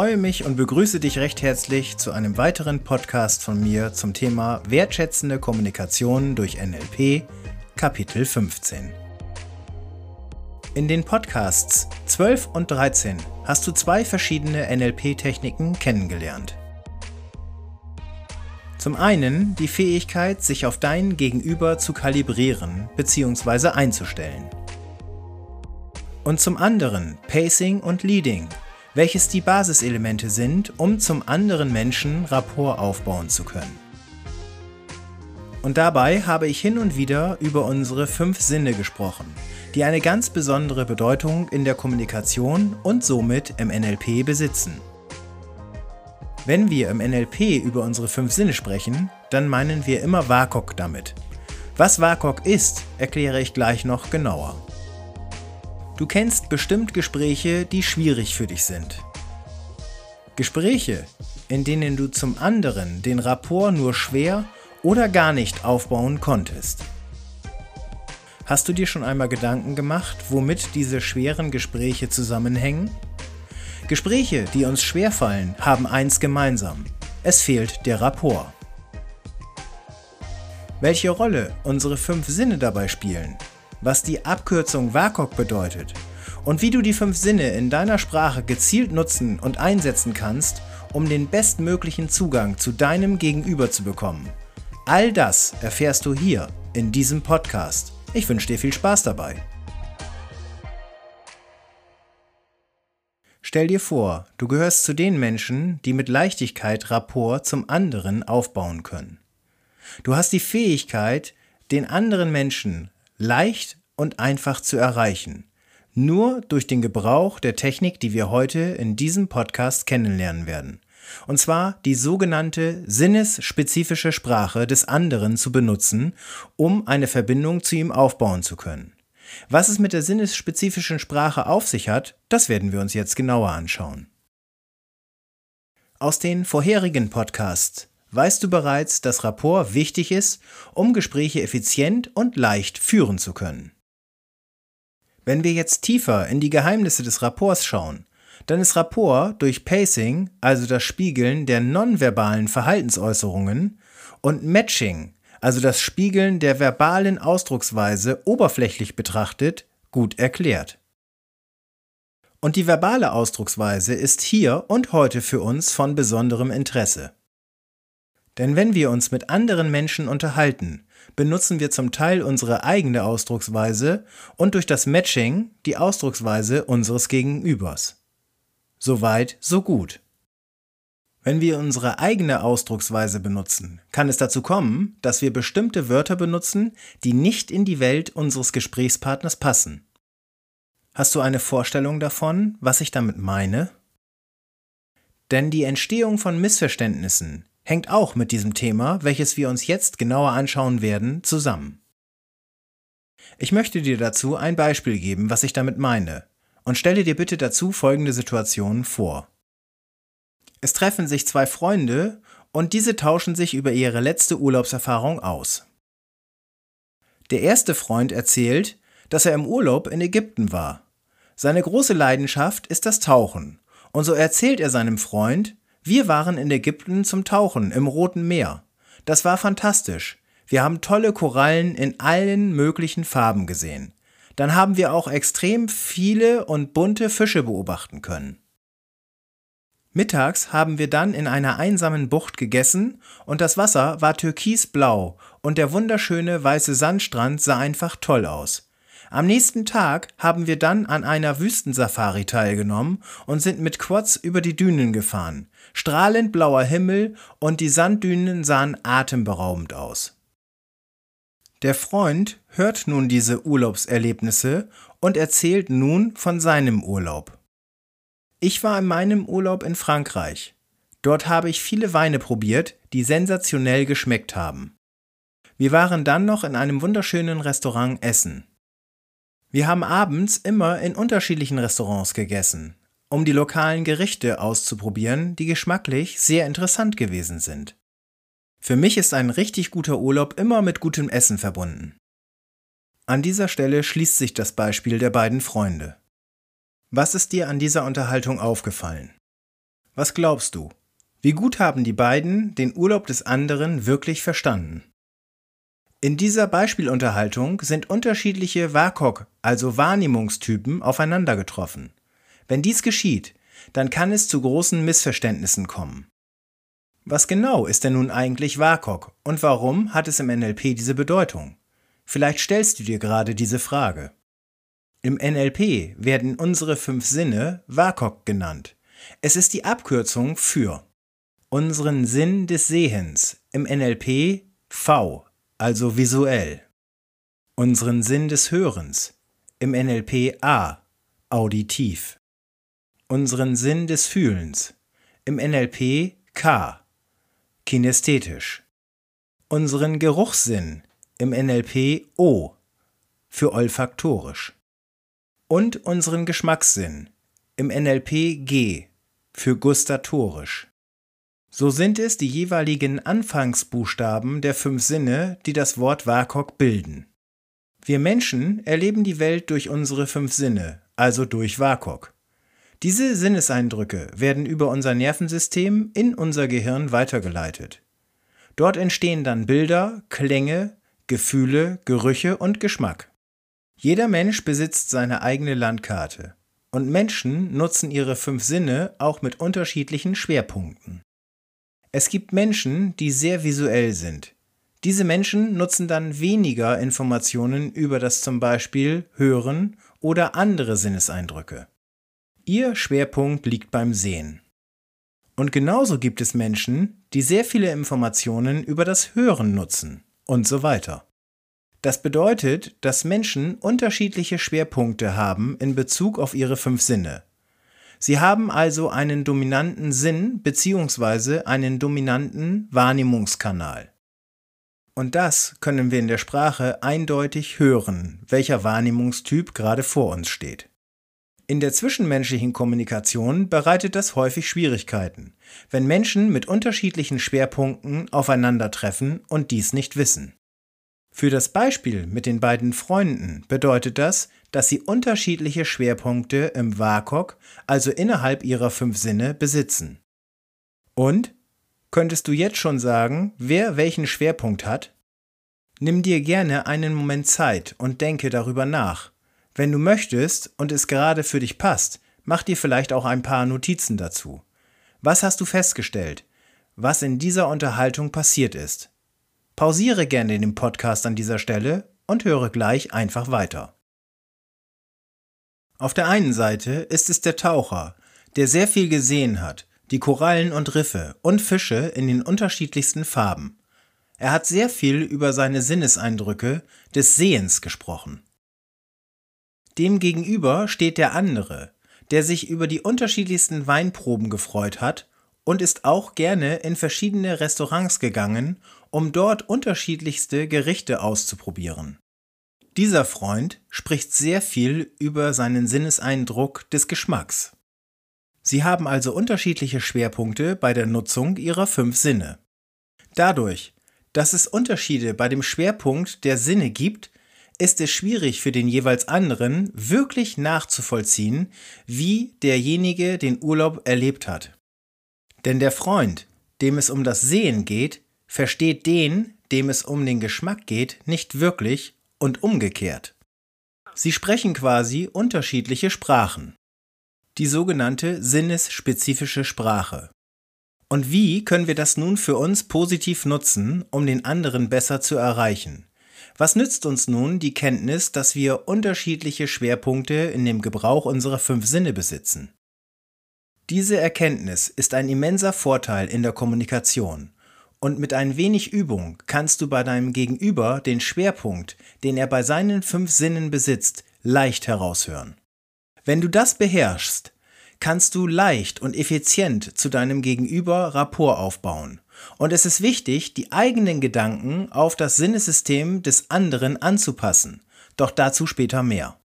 Freue mich und begrüße dich recht herzlich zu einem weiteren Podcast von mir zum Thema Wertschätzende Kommunikation durch NLP, Kapitel 15. In den Podcasts 12 und 13 hast du zwei verschiedene NLP-Techniken kennengelernt. Zum einen die Fähigkeit, sich auf dein Gegenüber zu kalibrieren bzw. einzustellen. Und zum anderen Pacing und Leading, welches die Basiselemente sind, um zum anderen Menschen Rapport aufbauen zu können. Und dabei habe ich hin und wieder über unsere fünf Sinne gesprochen, die eine ganz besondere Bedeutung in der Kommunikation und somit im NLP besitzen. Wenn wir im NLP über unsere fünf Sinne sprechen, dann meinen wir immer WAKOK damit. Was WAKOK ist, erkläre ich gleich noch genauer. Du kennst bestimmt Gespräche, die schwierig für dich sind. Gespräche, in denen du zum anderen den Rapport nur schwer oder gar nicht aufbauen konntest. Hast du dir schon einmal Gedanken gemacht, womit diese schweren Gespräche zusammenhängen? Gespräche, die uns schwerfallen, haben eins gemeinsam. Es fehlt der Rapport. Welche Rolle unsere fünf Sinne dabei spielen, was die Abkürzung WAKOK bedeutet und wie du die fünf Sinne in deiner Sprache gezielt nutzen und einsetzen kannst, um den bestmöglichen Zugang zu deinem Gegenüber zu bekommen. All das erfährst du hier in diesem Podcast. Ich wünsche dir viel Spaß dabei. Stell dir vor, du gehörst zu den Menschen, die mit Leichtigkeit Rapport zum anderen aufbauen können. Du hast die Fähigkeit, den anderen Menschen leicht und einfach zu erreichen. Nur durch den Gebrauch der Technik, die wir heute in diesem Podcast kennenlernen werden. Und zwar die sogenannte sinnesspezifische Sprache des anderen zu benutzen, um eine Verbindung zu ihm aufbauen zu können. Was es mit der sinnesspezifischen Sprache auf sich hat, das werden wir uns jetzt genauer anschauen. Aus den vorherigen Podcasts weißt du bereits, dass Rapport wichtig ist, um Gespräche effizient und leicht führen zu können. Wenn wir jetzt tiefer in die Geheimnisse des Rapports schauen, dann ist Rapport durch Pacing, also das Spiegeln der nonverbalen Verhaltensäußerungen, und Matching, also das Spiegeln der verbalen Ausdrucksweise oberflächlich betrachtet, gut erklärt. Und die verbale Ausdrucksweise ist hier und heute für uns von besonderem Interesse. Denn wenn wir uns mit anderen Menschen unterhalten, benutzen wir zum Teil unsere eigene Ausdrucksweise und durch das Matching die Ausdrucksweise unseres Gegenübers. Soweit, so gut. Wenn wir unsere eigene Ausdrucksweise benutzen, kann es dazu kommen, dass wir bestimmte Wörter benutzen, die nicht in die Welt unseres Gesprächspartners passen. Hast du eine Vorstellung davon, was ich damit meine? Denn die Entstehung von Missverständnissen hängt auch mit diesem Thema, welches wir uns jetzt genauer anschauen werden, zusammen. Ich möchte dir dazu ein Beispiel geben, was ich damit meine, und stelle dir bitte dazu folgende Situation vor. Es treffen sich zwei Freunde und diese tauschen sich über ihre letzte Urlaubserfahrung aus. Der erste Freund erzählt, dass er im Urlaub in Ägypten war. Seine große Leidenschaft ist das Tauchen, und so erzählt er seinem Freund, wir waren in Ägypten zum Tauchen im Roten Meer. Das war fantastisch. Wir haben tolle Korallen in allen möglichen Farben gesehen dann haben wir auch extrem viele und bunte Fische beobachten können. Mittags haben wir dann in einer einsamen Bucht gegessen und das Wasser war türkisblau und der wunderschöne weiße Sandstrand sah einfach toll aus. Am nächsten Tag haben wir dann an einer Wüstensafari teilgenommen und sind mit Quads über die Dünen gefahren. Strahlend blauer Himmel und die Sanddünen sahen atemberaubend aus. Der Freund hört nun diese Urlaubserlebnisse und erzählt nun von seinem Urlaub. Ich war in meinem Urlaub in Frankreich. Dort habe ich viele Weine probiert, die sensationell geschmeckt haben. Wir waren dann noch in einem wunderschönen Restaurant essen. Wir haben abends immer in unterschiedlichen Restaurants gegessen, um die lokalen Gerichte auszuprobieren, die geschmacklich sehr interessant gewesen sind. Für mich ist ein richtig guter Urlaub immer mit gutem Essen verbunden. An dieser Stelle schließt sich das Beispiel der beiden Freunde. Was ist dir an dieser Unterhaltung aufgefallen? Was glaubst du? Wie gut haben die beiden den Urlaub des anderen wirklich verstanden? In dieser Beispielunterhaltung sind unterschiedliche WAKOK, also Wahrnehmungstypen, aufeinander getroffen. Wenn dies geschieht, dann kann es zu großen Missverständnissen kommen. Was genau ist denn nun eigentlich WAKOK und warum hat es im NLP diese Bedeutung? Vielleicht stellst du dir gerade diese Frage. Im NLP werden unsere fünf Sinne WAKOK genannt. Es ist die Abkürzung für unseren Sinn des Sehens, im NLP V, also visuell. Unseren Sinn des Hörens, im NLP A, auditiv. Unseren Sinn des Fühlens, im NLP K, kinästhetisch. Unseren Geruchssinn, im NLP O, für olfaktorisch. Und unseren Geschmackssinn, im NLP G, für gustatorisch. So sind es die jeweiligen Anfangsbuchstaben der fünf Sinne, die das Wort WAKOK bilden. Wir Menschen erleben die Welt durch unsere fünf Sinne, also durch WAKOK. Diese Sinneseindrücke werden über unser Nervensystem in unser Gehirn weitergeleitet. Dort entstehen dann Bilder, Klänge, Gefühle, Gerüche und Geschmack. Jeder Mensch besitzt seine eigene Landkarte und Menschen nutzen ihre fünf Sinne auch mit unterschiedlichen Schwerpunkten. Es gibt Menschen, die sehr visuell sind. Diese Menschen nutzen dann weniger Informationen über das zum Beispiel Hören oder andere Sinneseindrücke. Ihr Schwerpunkt liegt beim Sehen. Und genauso gibt es Menschen, die sehr viele Informationen über das Hören nutzen und so weiter. Das bedeutet, dass Menschen unterschiedliche Schwerpunkte haben in Bezug auf ihre fünf Sinne. Sie haben also einen dominanten Sinn bzw. einen dominanten Wahrnehmungskanal. Und das können wir in der Sprache eindeutig hören, welcher Wahrnehmungstyp gerade vor uns steht. In der zwischenmenschlichen Kommunikation bereitet das häufig Schwierigkeiten, wenn Menschen mit unterschiedlichen Schwerpunkten aufeinandertreffen und dies nicht wissen. Für das Beispiel mit den beiden Freunden bedeutet das, dass sie unterschiedliche Schwerpunkte im WAKOK, also innerhalb ihrer fünf Sinne, besitzen. Und? Könntest du jetzt schon sagen, wer welchen Schwerpunkt hat? Nimm dir gerne einen Moment Zeit und denke darüber nach. Wenn du möchtest und es gerade für dich passt, mach dir vielleicht auch ein paar Notizen dazu. Was hast du festgestellt? Was in dieser Unterhaltung passiert ist? Pausiere gerne den Podcast an dieser Stelle und höre gleich einfach weiter. Auf der einen Seite ist es der Taucher, der sehr viel gesehen hat, die Korallen und Riffe und Fische in den unterschiedlichsten Farben. Er hat sehr viel über seine Sinneseindrücke des Sehens gesprochen. Demgegenüber steht der andere, der sich über die unterschiedlichsten Weinproben gefreut hat und ist auch gerne in verschiedene Restaurants gegangen, um dort unterschiedlichste Gerichte auszuprobieren. Dieser Freund spricht sehr viel über seinen Sinneseindruck des Geschmacks. Sie haben also unterschiedliche Schwerpunkte bei der Nutzung ihrer fünf Sinne. Dadurch, dass es Unterschiede bei dem Schwerpunkt der Sinne gibt, ist es schwierig für den jeweils anderen wirklich nachzuvollziehen, wie derjenige den Urlaub erlebt hat. Denn der Freund, dem es um das Sehen geht, versteht den, dem es um den Geschmack geht, nicht wirklich und umgekehrt. Sie sprechen quasi unterschiedliche Sprachen. Die sogenannte sinnesspezifische Sprache. Und wie können wir das nun für uns positiv nutzen, um den anderen besser zu erreichen? Was nützt uns nun die Kenntnis, dass wir unterschiedliche Schwerpunkte in dem Gebrauch unserer fünf Sinne besitzen? Diese Erkenntnis ist ein immenser Vorteil in der Kommunikation und mit ein wenig Übung kannst du bei deinem Gegenüber den Schwerpunkt, den er bei seinen fünf Sinnen besitzt, leicht heraushören. Wenn du das beherrschst, kannst du leicht und effizient zu deinem Gegenüber Rapport aufbauen. Und es ist wichtig, die eigenen Gedanken auf das Sinnesystem des anderen anzupassen. Doch dazu später mehr.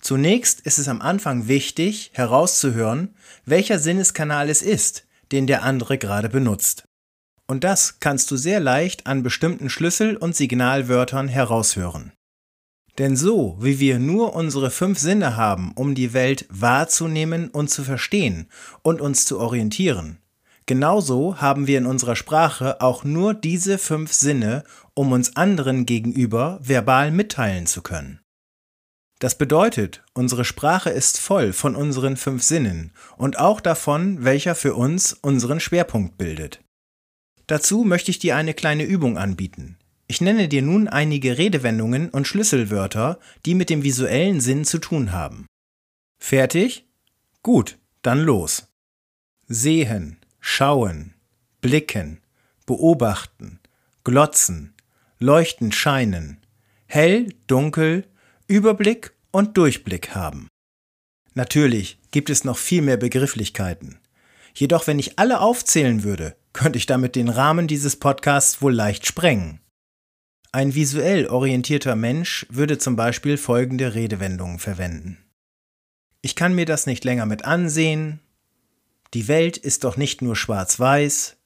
Zunächst ist es am Anfang wichtig, herauszuhören, welcher Sinneskanal es ist, den der andere gerade benutzt. Und das kannst du sehr leicht an bestimmten Schlüssel- und Signalwörtern heraushören. Denn so, wie wir nur unsere fünf Sinne haben, um die Welt wahrzunehmen und zu verstehen und uns zu orientieren, genauso haben wir in unserer Sprache auch nur diese fünf Sinne, um uns anderen gegenüber verbal mitteilen zu können. Das bedeutet, unsere Sprache ist voll von unseren fünf Sinnen und auch davon, welcher für uns unseren Schwerpunkt bildet. Dazu möchte ich dir eine kleine Übung anbieten. Ich nenne dir nun einige Redewendungen und Schlüsselwörter, die mit dem visuellen Sinn zu tun haben. Fertig? Gut, dann los. Sehen, schauen, blicken, beobachten, glotzen, leuchtend scheinen, hell, dunkel, Überblick und Durchblick haben. Natürlich gibt es noch viel mehr Begrifflichkeiten. Jedoch, wenn ich alle aufzählen würde, könnte ich damit den Rahmen dieses Podcasts wohl leicht sprengen. Ein visuell orientierter Mensch würde zum Beispiel folgende Redewendungen verwenden. Ich kann mir das nicht länger mit ansehen. Die Welt ist doch nicht nur schwarz-weiß.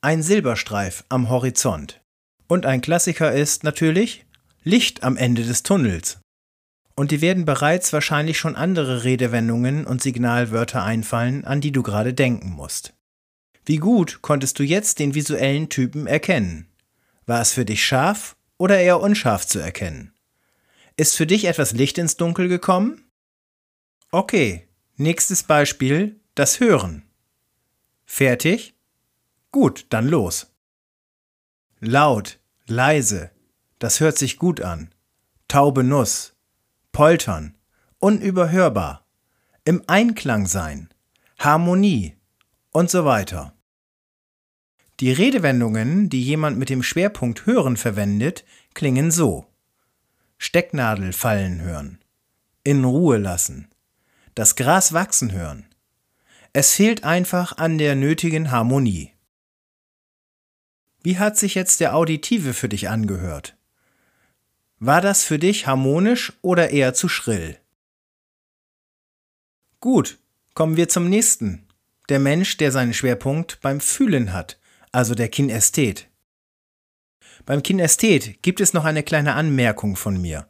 Ein Silberstreif am Horizont. Und ein Klassiker ist natürlich Licht am Ende des Tunnels. Und dir werden bereits wahrscheinlich schon andere Redewendungen und Signalwörter einfallen, an die du gerade denken musst. Wie gut konntest du jetzt den visuellen Typen erkennen? War es für dich scharf oder eher unscharf zu erkennen? Ist für dich etwas Licht ins Dunkel gekommen? Okay, nächstes Beispiel, das Hören. Fertig? Gut, dann los. Laut, leise, das hört sich gut an. Taube Nuss, poltern, unüberhörbar, im Einklang sein, Harmonie und so weiter. Die Redewendungen, die jemand mit dem Schwerpunkt Hören verwendet, klingen so. Stecknadel fallen hören. In Ruhe lassen. Das Gras wachsen hören. Es fehlt einfach an der nötigen Harmonie. Wie hat sich jetzt der Auditive für dich angehört? War das für dich harmonisch oder eher zu schrill? Gut, kommen wir zum nächsten. Der Mensch, der seinen Schwerpunkt beim Fühlen hat also der Kinästhet. Beim Kinästhet gibt es noch eine kleine Anmerkung von mir.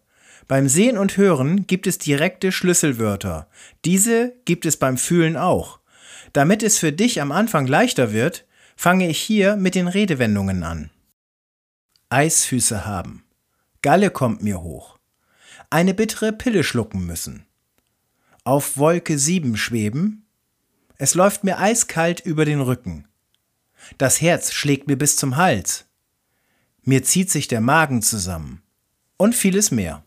Beim Sehen und Hören gibt es direkte Schlüsselwörter. Diese gibt es beim Fühlen auch. Damit es für dich am Anfang leichter wird, fange ich hier mit den Redewendungen an. Eisfüße haben. Galle kommt mir hoch. Eine bittere Pille schlucken müssen. Auf Wolke 7 schweben. Es läuft mir eiskalt über den Rücken. Das Herz schlägt mir bis zum Hals. Mir zieht sich der Magen zusammen. Und vieles mehr.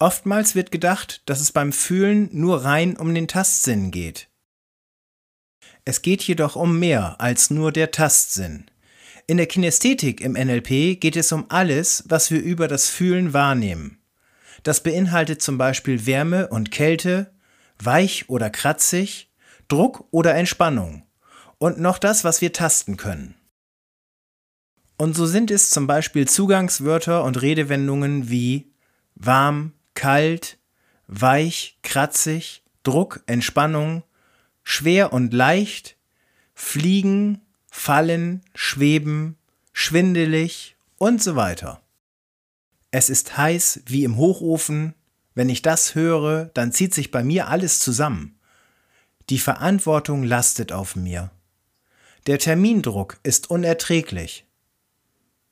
Oftmals wird gedacht, dass es beim Fühlen nur rein um den Tastsinn geht. Es geht jedoch um mehr als nur der Tastsinn. In der Kinästhetik im NLP geht es um alles, was wir über das Fühlen wahrnehmen. Das beinhaltet zum Beispiel Wärme und Kälte, weich oder kratzig, Druck oder Entspannung und noch das, was wir tasten können. Und so sind es zum Beispiel Zugangswörter und Redewendungen wie warm, kalt, weich, kratzig, Druck, Entspannung, schwer und leicht, fliegen, fallen, schweben, schwindelig und so weiter. Es ist heiß wie im Hochofen, wenn ich das höre, dann zieht sich bei mir alles zusammen. Die Verantwortung lastet auf mir. Der Termindruck ist unerträglich.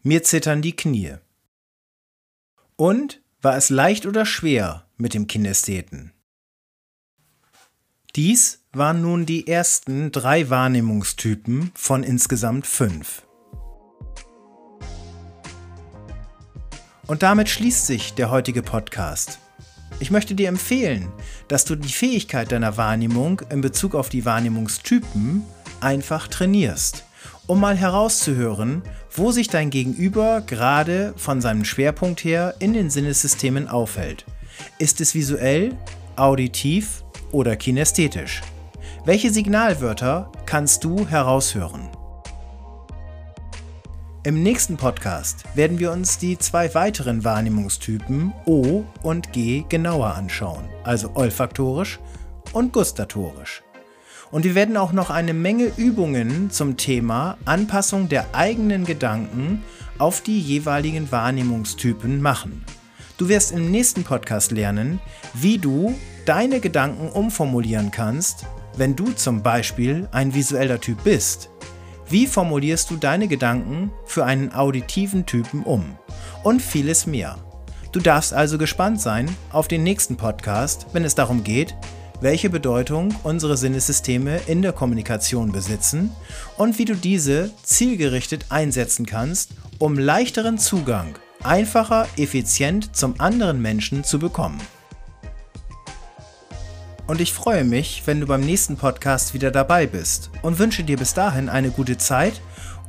Mir zittern die Knie. Und war es leicht oder schwer mit dem Kinästheten? Dies waren nun die ersten drei Wahrnehmungstypen von insgesamt fünf. Und damit schließt sich der heutige Podcast. Ich möchte dir empfehlen, dass du die Fähigkeit deiner Wahrnehmung in Bezug auf die Wahrnehmungstypen einfach trainierst, um mal herauszuhören, wo sich dein Gegenüber gerade von seinem Schwerpunkt her in den Sinnessystemen aufhält. Ist es visuell, auditiv oder kinästhetisch? Welche Signalwörter kannst du heraushören? Im nächsten Podcast werden wir uns die zwei weiteren Wahrnehmungstypen O und G genauer anschauen, also olfaktorisch und gustatorisch. Und wir werden auch noch eine Menge Übungen zum Thema Anpassung der eigenen Gedanken auf die jeweiligen Wahrnehmungstypen machen. Du wirst im nächsten Podcast lernen, wie du deine Gedanken umformulieren kannst, wenn du zum Beispiel ein visueller Typ bist. Wie formulierst du deine Gedanken für einen auditiven Typen um? Und vieles mehr. Du darfst also gespannt sein auf den nächsten Podcast, wenn es darum geht, welche Bedeutung unsere Sinnesysteme in der Kommunikation besitzen und wie du diese zielgerichtet einsetzen kannst, um leichteren Zugang, einfacher, effizient zum anderen Menschen zu bekommen. Und ich freue mich, wenn du beim nächsten Podcast wieder dabei bist und wünsche dir bis dahin eine gute Zeit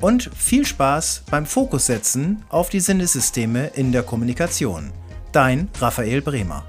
und viel Spaß beim Fokus setzen auf die Sinnesysteme in der Kommunikation. Dein Raphael Bremer.